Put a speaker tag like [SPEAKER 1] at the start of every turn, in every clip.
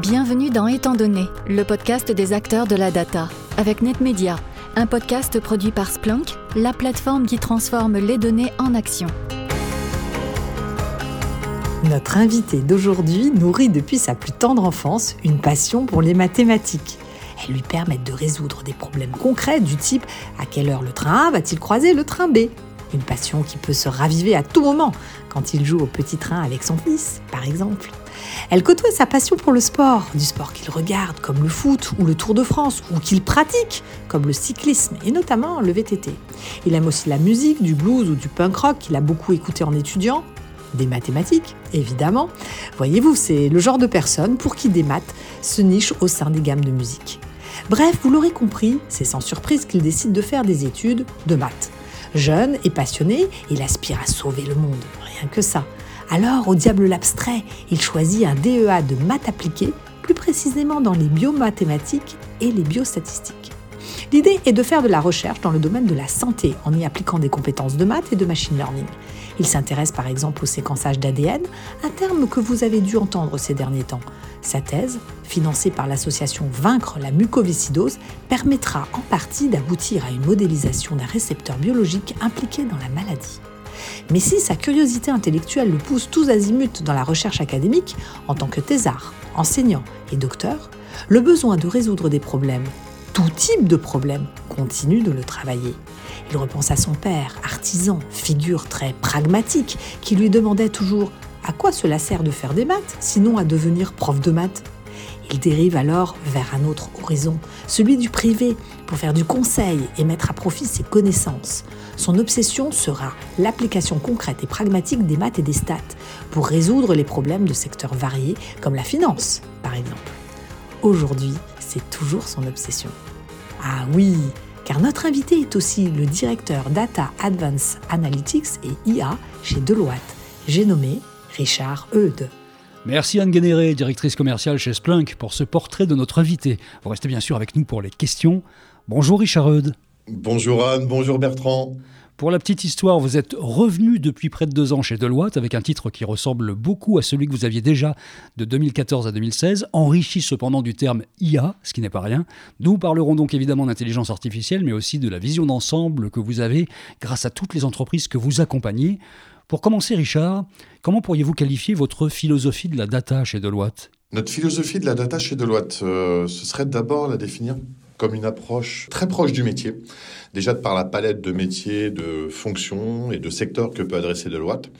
[SPEAKER 1] Bienvenue dans Étant donné, le podcast des acteurs de la data, avec NetMedia, un podcast produit par Splunk, la plateforme qui transforme les données en action.
[SPEAKER 2] Notre invité d'aujourd'hui nourrit depuis sa plus tendre enfance une passion pour les mathématiques. Elles lui permettent de résoudre des problèmes concrets du type à quelle heure le train A va-t-il croiser le train B? Une passion qui peut se raviver à tout moment, quand il joue au petit train avec son fils, par exemple. Elle côtoie sa passion pour le sport, du sport qu'il regarde comme le foot ou le Tour de France, ou qu'il pratique comme le cyclisme et notamment le VTT. Il aime aussi la musique, du blues ou du punk rock qu'il a beaucoup écouté en étudiant, des mathématiques, évidemment. Voyez-vous, c'est le genre de personne pour qui des maths se nichent au sein des gammes de musique. Bref, vous l'aurez compris, c'est sans surprise qu'il décide de faire des études de maths. Jeune et passionné, il aspire à sauver le monde, rien que ça. Alors, au diable l'abstrait, il choisit un DEA de maths appliquées, plus précisément dans les biomathématiques et les biostatistiques. L'idée est de faire de la recherche dans le domaine de la santé en y appliquant des compétences de maths et de machine learning. Il s'intéresse par exemple au séquençage d'ADN, un terme que vous avez dû entendre ces derniers temps. Sa thèse, financée par l'association Vaincre la mucoviscidose, permettra en partie d'aboutir à une modélisation d'un récepteur biologique impliqué dans la maladie. Mais si sa curiosité intellectuelle le pousse tous azimuts dans la recherche académique, en tant que thésard, enseignant et docteur, le besoin de résoudre des problèmes, tout type de problèmes, continue de le travailler. Il repense à son père, artisan, figure très pragmatique, qui lui demandait toujours à quoi cela sert de faire des maths, sinon à devenir prof de maths il dérive alors vers un autre horizon, celui du privé, pour faire du conseil et mettre à profit ses connaissances. Son obsession sera l'application concrète et pragmatique des maths et des stats pour résoudre les problèmes de secteurs variés comme la finance, par exemple. Aujourd'hui, c'est toujours son obsession. Ah oui, car notre invité est aussi le directeur Data Advanced Analytics et IA chez Deloitte. J'ai nommé Richard Eudes.
[SPEAKER 3] Merci Anne Guénéré, directrice commerciale chez Splunk, pour ce portrait de notre invité. Vous restez bien sûr avec nous pour les questions. Bonjour Richard Eudes.
[SPEAKER 4] Bonjour Anne, bonjour Bertrand.
[SPEAKER 3] Pour la petite histoire, vous êtes revenu depuis près de deux ans chez Deloitte avec un titre qui ressemble beaucoup à celui que vous aviez déjà de 2014 à 2016, enrichi cependant du terme IA, ce qui n'est pas rien. Nous parlerons donc évidemment d'intelligence artificielle, mais aussi de la vision d'ensemble que vous avez grâce à toutes les entreprises que vous accompagnez. Pour commencer, Richard, comment pourriez-vous qualifier votre philosophie de la data chez Deloitte?
[SPEAKER 4] Notre philosophie de la data chez Deloitte, euh, ce serait d'abord la définir comme une approche très proche du métier, déjà par la palette de métiers, de fonctions et de secteurs que peut adresser Deloitte.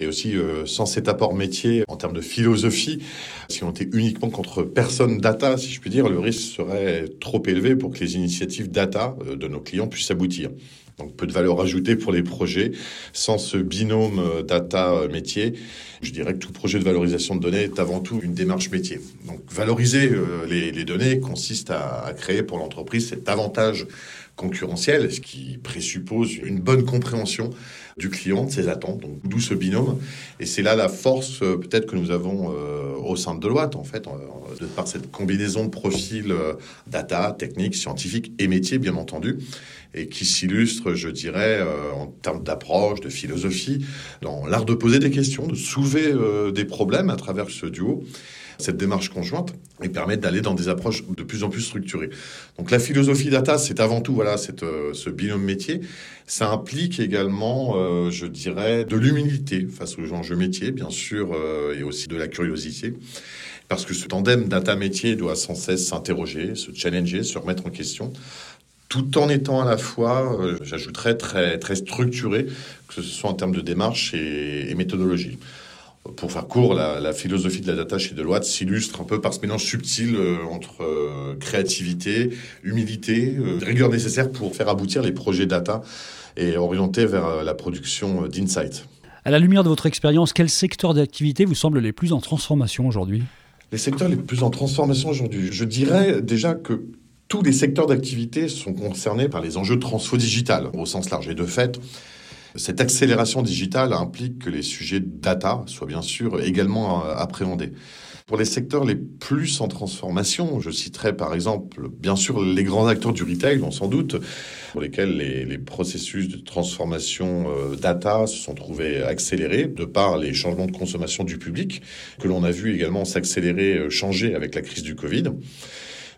[SPEAKER 4] Et aussi euh, sans cet apport métier en termes de philosophie, si on était uniquement contre personne data, si je puis dire, le risque serait trop élevé pour que les initiatives data euh, de nos clients puissent aboutir. Donc peu de valeur ajoutée pour les projets. Sans ce binôme euh, data-métier, je dirais que tout projet de valorisation de données est avant tout une démarche métier. Donc valoriser euh, les, données consiste à, créer pour l'entreprise cet avantage concurrentiel, ce qui présuppose une bonne compréhension du client, de ses attentes, donc d'où ce binôme. Et c'est là la force euh, peut-être que nous avons au sein de Deloitte, en fait, de par cette combinaison de profils data, technique, scientifique et métier, bien entendu et qui s'illustre, je dirais, euh, en termes d'approche, de philosophie, dans l'art de poser des questions, de soulever euh, des problèmes à travers ce duo cette démarche conjointe et permettre d'aller dans des approches de plus en plus structurées. Donc la philosophie data, c'est avant tout voilà cette, euh, ce binôme métier. Ça implique également, je dirais, de l'humilité face aux enjeux métiers, bien sûr, et aussi de la curiosité. Parce que ce tandem data-métier doit sans cesse s'interroger, se challenger, se remettre en question tout en étant à la fois, euh, j'ajouterais, très, très structuré, que ce soit en termes de démarche et, méthodologie. Pour faire court, la, philosophie de la data chez Deloitte s'illustre un peu par ce mélange subtil euh, entre euh, créativité, humilité, rigueur nécessaire pour faire aboutir les projets data et orienter vers la production d'insights.
[SPEAKER 3] À la lumière de votre expérience, quel secteur d'activité vous semble les plus en transformation aujourd'hui?
[SPEAKER 4] Les secteurs les plus en transformation aujourd'hui, je dirais déjà que tous les secteurs d'activité sont concernés par les enjeux transfo-digital au sens large. Et de fait, Cette accélération digitale implique que les sujets data soient bien sûr également appréhendés. Pour les secteurs les plus en transformation, je citerai par exemple, bien sûr, les grands acteurs du retail, on s'en doute, pour lesquels les, processus de transformation euh, data se sont trouvés accélérés de par les changements de consommation du public, que l'on a vu également s'accélérer, euh, changer avec la crise du Covid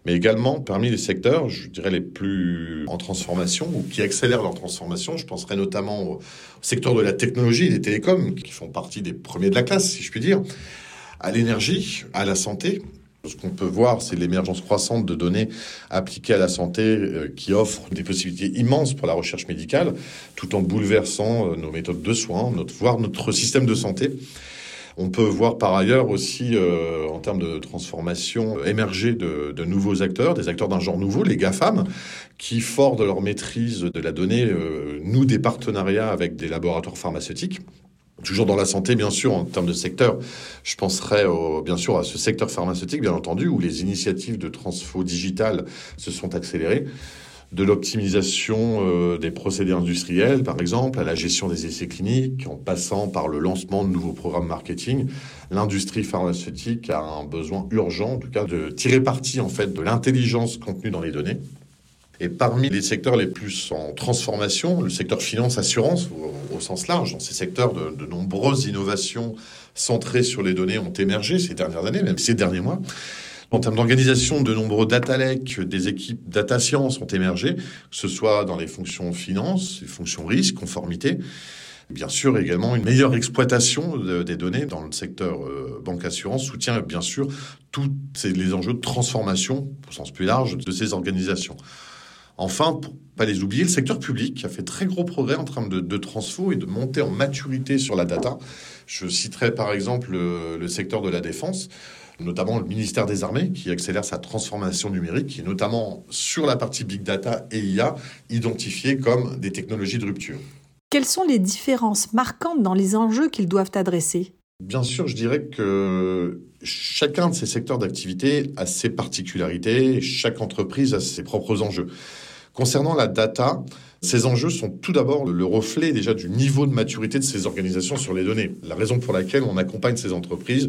[SPEAKER 4] mais également parmi les secteurs, je dirais les plus en transformation ou qui accélèrent leur transformation. Je penserai notamment au secteur de la technologie et des télécoms, qui font partie des premiers de la classe, si je puis dire, à l'énergie, à la santé. Ce qu'on peut voir, c'est l'émergence croissante de données appliquées à la santé euh, qui offrent des possibilités immenses pour la recherche médicale, tout en bouleversant euh, nos méthodes de soins, notre, voire notre système de santé. On peut voir par ailleurs aussi, euh, en termes de transformation, émerger de, nouveaux acteurs, des acteurs d'un genre nouveau, les GAFAM, qui, forts de leur maîtrise de la donnée, nouent des partenariats avec des laboratoires pharmaceutiques. Toujours dans la santé, bien sûr, en termes de secteur, je penserai bien sûr à ce secteur pharmaceutique, bien entendu, où les initiatives de transfo digital se sont accélérées, de l'optimisation euh, des procédés industriels, par exemple, à la gestion des essais cliniques, en passant par le lancement de nouveaux programmes marketing. L'industrie pharmaceutique a un besoin urgent, en tout cas, de tirer parti en fait de l'intelligence contenue dans les données et parmi les secteurs les plus en transformation, le secteur finance-assurance, au, sens large, dans ces secteurs, de, nombreuses innovations centrées sur les données ont émergé ces dernières années, même ces derniers mois. En termes d'organisation, de nombreux data lakes, des équipes data science ont émergé, que ce soit dans les fonctions finance, les fonctions risque, conformité. Bien sûr, également une meilleure exploitation des données dans le secteur euh, banque-assurance soutient bien sûr tous les enjeux de transformation, au sens plus large, de ces organisations. Enfin, pour pas les oublier, le secteur public a fait très gros progrès en termes de, transfo et de montée en maturité sur la data. Je citerai par exemple le, secteur de la défense notamment le ministère des Armées, qui accélère sa transformation numérique, et notamment sur la partie big data et IA, identifiée comme des technologies de rupture.
[SPEAKER 2] Quelles sont les différences marquantes dans les enjeux qu'ils doivent adresser?
[SPEAKER 4] Bien sûr, je dirais que chacun de ces secteurs d'activité a ses particularités, chaque entreprise a ses propres enjeux. Concernant la data, ces enjeux sont tout d'abord le reflet déjà du niveau de maturité de ces organisations sur les données. La raison pour laquelle on accompagne ces entreprises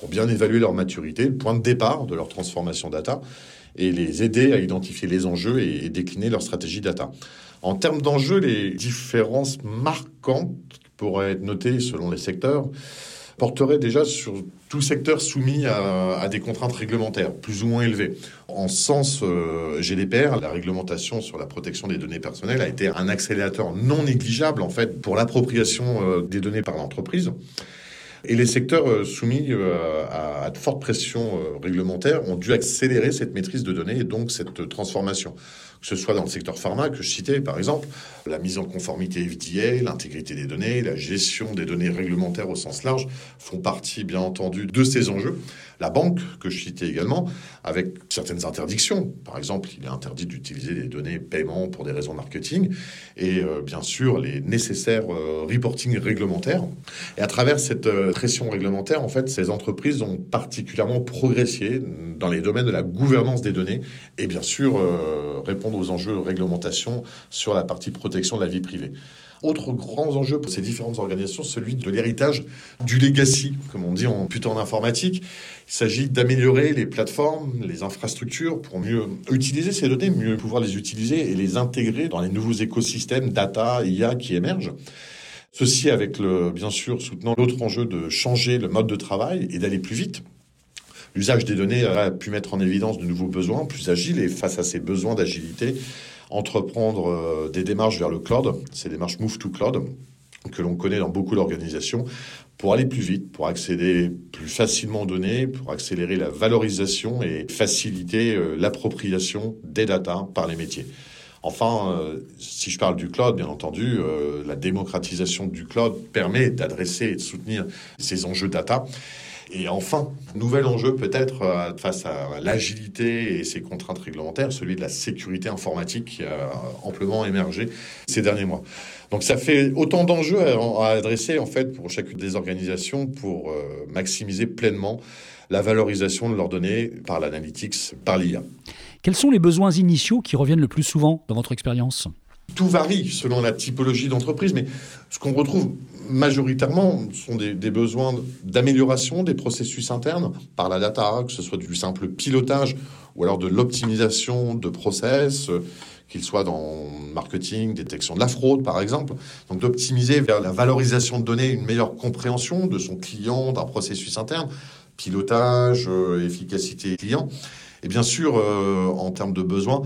[SPEAKER 4] pour bien évaluer leur maturité, le point de départ de leur transformation data, et les aider à identifier les enjeux et décliner leur stratégie data. En termes d'enjeux, les différences marquantes pourraient être notées selon les secteurs porterait déjà sur tout secteur soumis à, des contraintes réglementaires plus ou moins élevées. En sens euh, GDPR, la réglementation sur la protection des données personnelles a été un accélérateur non négligeable en fait pour l'appropriation euh, des données par l'entreprise. Et les secteurs euh, soumis à, à de fortes pressions réglementaires ont dû accélérer cette maîtrise de données et donc cette transformation que ce soit dans le secteur pharma que je citais par exemple, la mise en conformité FDA, l'intégrité des données, la gestion des données réglementaires au sens large font partie bien entendu de ces enjeux. La banque que je citais également, avec certaines interdictions, par exemple, il est interdit d'utiliser des données paiement pour des raisons marketing, et euh, bien sûr les nécessaires euh, reporting réglementaires. Et à travers cette euh, pression réglementaire, en fait, ces entreprises ont particulièrement progressé dans les domaines de la gouvernance des données et bien sûr répondre aux enjeux de réglementation sur la partie protection de la vie privée. Autre grand enjeu pour ces différentes organisations, celui de l'héritage du legacy, comme on dit en plutôt en informatique. Il s'agit d'améliorer les plateformes, les infrastructures pour mieux utiliser ces données, mieux pouvoir les utiliser et les intégrer dans les nouveaux écosystèmes data, IA qui émergent. Ceci avec le, bien sûr, soutenant l'autre enjeu de changer le mode de travail et d'aller plus vite. L'usage des données a pu mettre en évidence de nouveaux besoins plus agiles et face à ces besoins d'agilité, entreprendre euh, des démarches vers le cloud, ces démarches Move to Cloud, que l'on connaît dans beaucoup d'organisations, pour aller plus vite, pour accéder plus facilement aux données, pour accélérer la valorisation et faciliter euh, l'appropriation des data par les métiers. Enfin, euh, si je parle du cloud, bien entendu, la démocratisation du cloud permet d'adresser et de soutenir ces enjeux data. Et enfin, nouvel enjeu peut-être euh, face à l'agilité et ses contraintes réglementaires, celui de la sécurité informatique qui a amplement émergé ces derniers mois. Donc ça fait autant d'enjeux à, adresser en fait pour chacune des organisations pour euh, maximiser pleinement la valorisation de leurs données par l'analytics, par l'IA.
[SPEAKER 3] Quels sont les besoins initiaux qui reviennent le plus souvent dans votre expérience?
[SPEAKER 4] Tout varie selon la typologie d'entreprise, mais ce qu'on retrouve majoritairement sont des, besoins d'amélioration des processus internes par la data, que ce soit du simple pilotage ou alors de l'optimisation de process, euh, qu'il soit dans marketing, détection de la fraude par exemple. Donc d'optimiser vers la valorisation de données, une meilleure compréhension de son client, d'un processus interne, pilotage, euh, efficacité client. Et bien sûr, euh, en termes de besoins,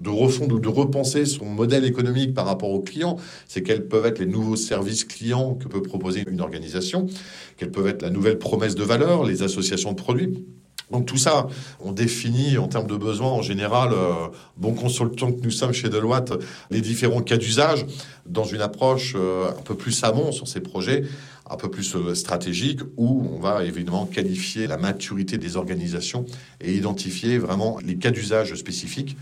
[SPEAKER 4] de refondre ou de repenser son modèle économique par rapport aux clients. C'est quels peuvent être les nouveaux services clients que peut proposer une organisation, quelles peuvent être la nouvelle promesse de valeur, les associations de produits. Donc tout ça, on définit en termes de besoins en général, euh, bon consultant que nous sommes chez Deloitte, les différents cas d'usage dans une approche euh, un peu plus amont sur ces projets, un peu plus euh, stratégique, où on va évidemment qualifier la maturité des organisations et identifier vraiment les cas d'usage spécifiques.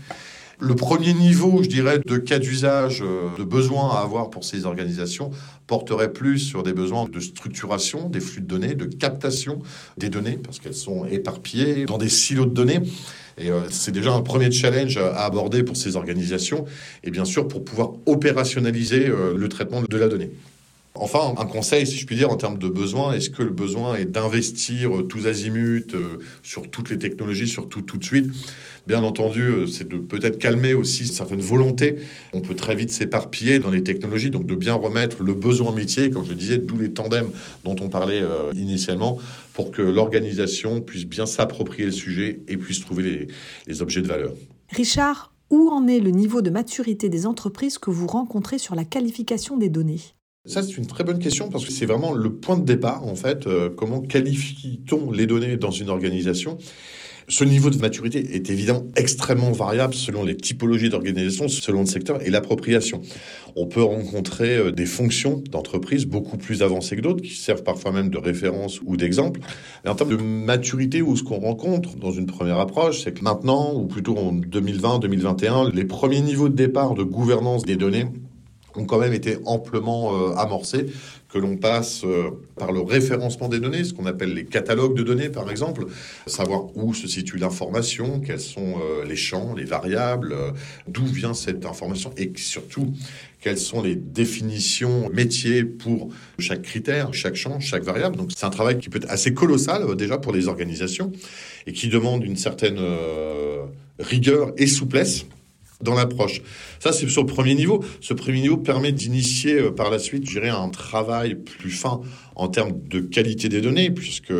[SPEAKER 4] Le premier niveau, je dirais, de cas d'usage, euh, de besoins à avoir pour ces organisations porterait plus sur des besoins de structuration des flux de données, de captation des données, parce qu'elles sont éparpillées dans des silos de données. Et euh, c'est déjà un premier challenge à aborder pour ces organisations, et bien sûr pour pouvoir opérationnaliser euh, le traitement de la donnée. Enfin, un conseil, si je puis dire, en termes de besoin, est-ce que le besoin est d'investir tous azimuts sur toutes les technologies, surtout tout de suite? Bien entendu, euh, c'est de peut-être calmer aussi certaines volontés. On peut très vite s'éparpiller dans les technologies, donc de bien remettre le besoin métier, comme je disais, d'où les tandems dont on parlait euh, initialement, pour que l'organisation puisse bien s'approprier le sujet et puisse trouver les objets de valeur.
[SPEAKER 2] Richard, où en est le niveau de maturité des entreprises que vous rencontrez sur la qualification des données?
[SPEAKER 4] Ça, c'est une très bonne question parce que c'est vraiment le point de départ, en fait. Euh, comment qualifie-t-on les données dans une organisation ce niveau de maturité est évidemment extrêmement variable selon les typologies d'organisation, selon le secteur et l'appropriation. On peut rencontrer euh, des fonctions d'entreprise beaucoup plus avancées que d'autres, qui servent parfois même de référence ou d'exemple. Et en termes de maturité, où ce qu'on rencontre dans une première approche, c'est que maintenant, ou plutôt en 2020-2021, les premiers niveaux de départ de gouvernance des données ont quand même été amplement euh, amorcés. Que l'on passe euh, par le référencement des données, ce qu'on appelle les catalogues de données par exemple, savoir où se situe l'information, quels sont euh, les champs, les variables, d'où vient cette information et surtout quelles sont les définitions métiers pour chaque critère, chaque champ, chaque variable. Donc c'est un travail qui peut être assez colossal déjà pour les organisations et qui demande une certaine rigueur et souplesse dans l'approche. Ça, c'est sur le premier niveau. Ce premier niveau permet d'initier euh, par la suite, je dirais, un travail plus fin en termes de qualité des données, puisque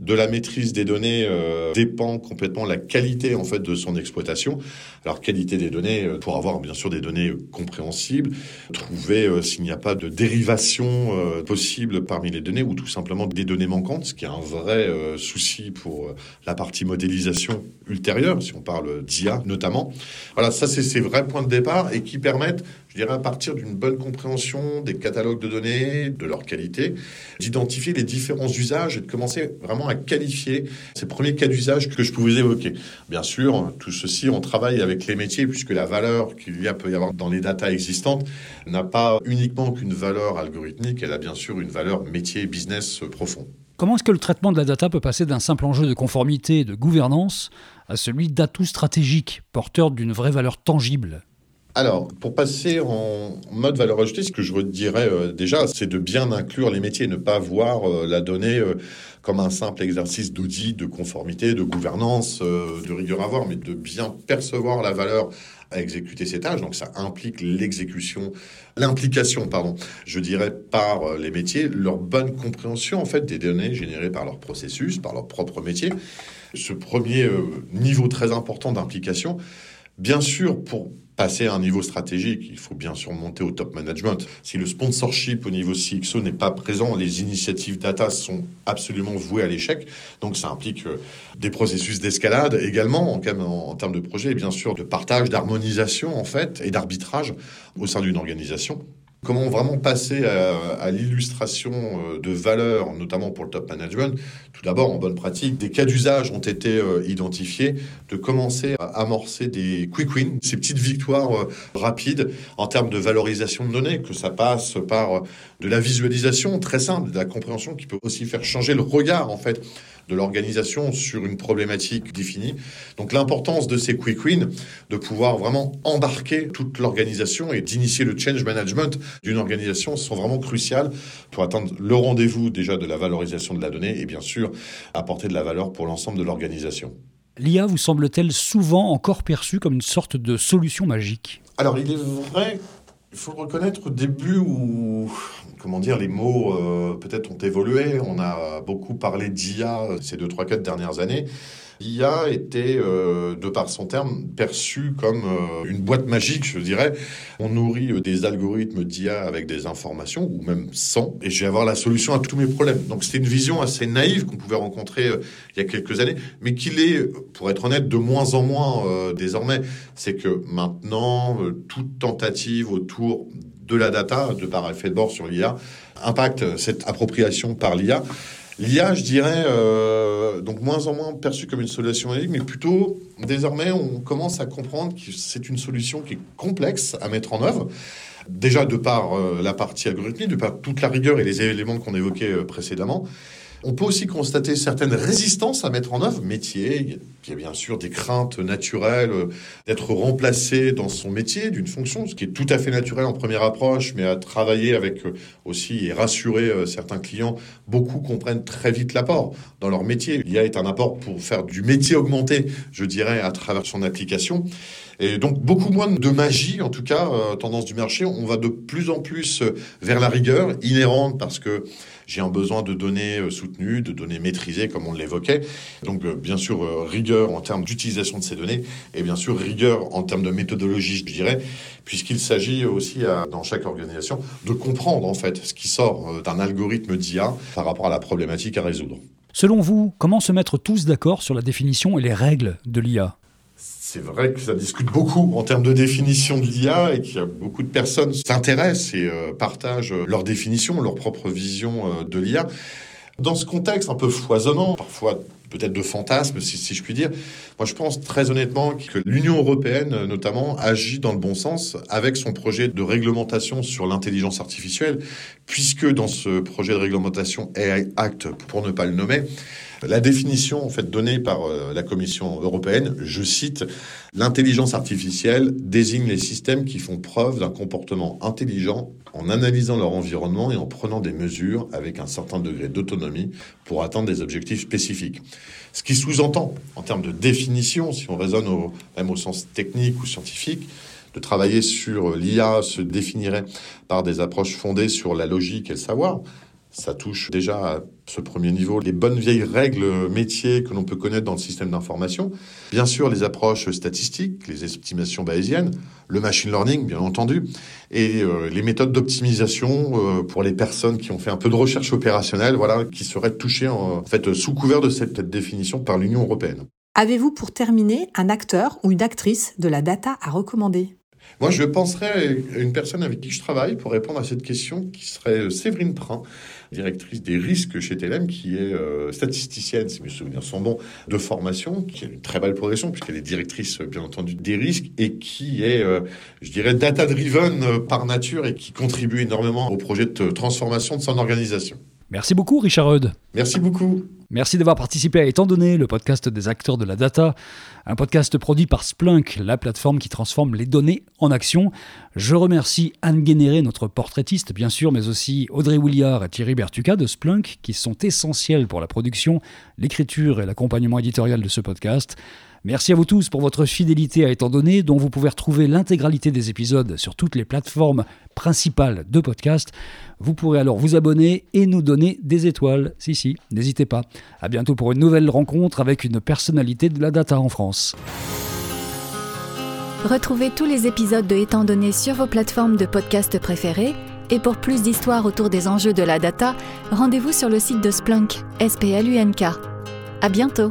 [SPEAKER 4] de la maîtrise des données euh, dépend complètement la qualité en fait de son exploitation. Alors qualité des données euh, pour avoir bien sûr des données compréhensibles, trouver euh, s'il n'y a pas de dérivation possible parmi les données ou tout simplement des données manquantes, ce qui est un vrai souci pour la partie modélisation ultérieure, si on parle d'IA notamment. Voilà, ça c'est ces vrais points de départ et qui permettent je dirais à partir d'une bonne compréhension des catalogues de données, de leur qualité, d'identifier les différents usages et de commencer vraiment à qualifier ces premiers cas d'usage que je pouvais évoquer. Bien sûr, tout ceci, on travaille avec les métiers puisque la valeur qu'il y a peut y avoir dans les datas existantes n'a pas uniquement qu'une valeur algorithmique, elle a bien sûr une valeur métier business profond.
[SPEAKER 3] Comment est-ce que le traitement de la data peut passer d'un simple enjeu de conformité et de gouvernance à celui d'atout stratégique, porteur d'une vraie valeur tangible?
[SPEAKER 4] Alors, pour passer en mode valeur ajoutée, ce que je dirais euh, déjà, c'est de bien inclure les métiers, ne pas voir euh, la donnée euh, comme un simple exercice d'audit, de conformité, de gouvernance, de rigueur à voir, mais de bien percevoir la valeur à exécuter ces tâches. Donc, ça implique l'exécution, l'implication, pardon, je dirais, par les métiers, leur bonne compréhension, en fait, des données générées par leur processus, par leur propre métier. Ce premier niveau très important d'implication, bien sûr, pour passer à un niveau stratégique, il faut bien sûr monter au top management. Si le sponsorship au niveau CXO n'est pas présent, les initiatives data sont absolument vouées à l'échec. Donc ça implique euh, des processus d'escalade également en, termes de projet et bien sûr de partage, d'harmonisation en fait et d'arbitrage au sein d'une organisation. Comment vraiment passer à, l'illustration euh, de valeurs, notamment pour le top management? Tout d'abord, en bonne pratique, des cas d'usage ont été euh, identifiés, de commencer à amorcer des quick wins, ces petites victoires euh, rapides en termes de valorisation de données, que ça passe par de la visualisation très simple, de la compréhension qui peut aussi faire changer le regard en fait de l'organisation sur une problématique définie. Donc l'importance de ces quick wins, de pouvoir vraiment embarquer toute l'organisation et d'initier le change management d'une organisation sont vraiment cruciales pour atteindre le rendez-vous déjà de la valorisation de la donnée et bien sûr apporter de la valeur pour l'ensemble de l'organisation.
[SPEAKER 3] L'IA vous semble-t-elle souvent encore perçue comme une sorte de solution magique?
[SPEAKER 4] Alors il est vrai il faut le reconnaître au début où, comment dire, les mots euh, peut-être ont évolué. On a beaucoup parlé d'IA ces deux, trois, quatre dernières années. L'IA était, euh, de par son terme, perçue comme euh, une boîte magique, je dirais. On nourrit euh, des algorithmes d'IA avec des informations, ou même sans, et je vais avoir la solution à tous mes problèmes. Donc c'était une vision assez naïve qu'on pouvait rencontrer il y a quelques années, mais qu'il est, pour être honnête, de moins en moins désormais. C'est que maintenant, toute tentative autour de la data, de par effet de bord sur l'IA, impacte cette appropriation par l'IA. L'IA, je dirais, euh, donc moins en moins perçue comme une solution unique, mais plutôt désormais on commence à comprendre que c'est une solution qui est complexe à mettre en œuvre. Déjà de par euh, la partie algorithmique, de par toute la rigueur et les éléments qu'on évoquait euh, précédemment, on peut aussi constater certaines résistances à mettre en œuvre, métier, il y a bien sûr des craintes naturelles euh, d'être remplacé dans son métier, d'une fonction, ce qui est tout à fait naturel en première approche, mais à travailler avec euh, aussi et rassurer euh, certains clients, beaucoup comprennent très vite l'apport dans leur métier. L'IA est un apport pour faire du métier augmenté, je dirais, à travers son application. Et donc beaucoup moins de magie, en tout cas, tendance du marché. On va de plus en plus vers la rigueur inhérente parce que j'ai un besoin de données euh, soutenues, de données maîtrisées, comme on l'évoquait. Donc, euh, bien sûr, euh, rigueur en termes d'utilisation de ces données et bien sûr rigueur en termes de méthodologie, je dirais, puisqu'il s'agit aussi dans chaque organisation de comprendre en fait ce qui sort d'un algorithme d'IA par rapport à la problématique à résoudre.
[SPEAKER 3] Selon vous, comment se mettre tous d'accord sur la définition et les règles de l'IA
[SPEAKER 4] c'est vrai que ça discute beaucoup en termes de définition de l'IA et qu'il y a beaucoup de personnes s'intéressent et euh, partagent leur définition, leur propre vision euh, de l'IA. Dans ce contexte un peu foisonnant, parfois peut-être de fantasme, si, je puis dire, moi je pense très honnêtement que l'Union européenne, notamment, agit dans le bon sens avec son projet de réglementation sur l'intelligence artificielle, puisque dans ce projet de réglementation AI Act, pour ne pas le nommer, la définition en fait donnée par euh, la Commission européenne, je cite, l'intelligence artificielle désigne les systèmes qui font preuve d'un comportement intelligent en analysant leur environnement et en prenant des mesures avec un certain degré d'autonomie pour atteindre des objectifs spécifiques. Ce qui sous-entend, en termes de définition, si on raisonne au, même au sens technique ou scientifique, de travailler sur l'IA se définirait par des approches fondées sur la logique et le savoir, ça touche déjà à ce premier niveau les bonnes vieilles règles métiers que l'on peut connaître dans le système d'information. Bien sûr, les approches statistiques, les estimations bayésiennes, le machine learning, bien entendu, et euh, les méthodes d'optimisation euh, pour les personnes qui ont fait un peu de recherche opérationnelle, voilà, qui seraient touchées en fait sous couvert de cette définition par l'Union européenne.
[SPEAKER 2] Avez-vous pour terminer un acteur ou une actrice de la data à recommander?
[SPEAKER 4] Moi, je penserais à une personne avec qui je travaille pour répondre à cette question, qui serait Séverine Prin, directrice des risques chez TLM, qui est euh, statisticienne, si mes souvenirs sont bons, de formation, qui a une très belle progression, puisqu'elle est directrice, bien entendu, des risques, et qui est, euh, je dirais, data-driven euh, par nature et qui contribue énormément au projet de transformation de son organisation.
[SPEAKER 3] Merci beaucoup, Richard Eudes.
[SPEAKER 4] Merci beaucoup.
[SPEAKER 3] Merci d'avoir participé à Étant donné, le podcast des acteurs de la data, un podcast produit par Splunk, la plateforme qui transforme les données en action. Je remercie Anne Guénéré, notre portraitiste, bien sûr, mais aussi Audrey Williard et Thierry Bertuca de Splunk, qui sont essentiels pour la production, l'écriture et l'accompagnement éditorial de ce podcast. Merci à vous tous pour votre fidélité à étant donné, dont vous pouvez retrouver l'intégralité des épisodes sur toutes les plateformes principales de podcast. Vous pourrez alors vous abonner et nous donner des étoiles. Si, si, n'hésitez pas. À bientôt pour une nouvelle rencontre avec une personnalité de la data en France.
[SPEAKER 1] Retrouvez tous les épisodes de Étant donné sur vos plateformes de podcast préférées. Et pour plus d'histoires autour des enjeux de la data, rendez-vous sur le site de Splunk, S-P-L-U-N-K. À bientôt!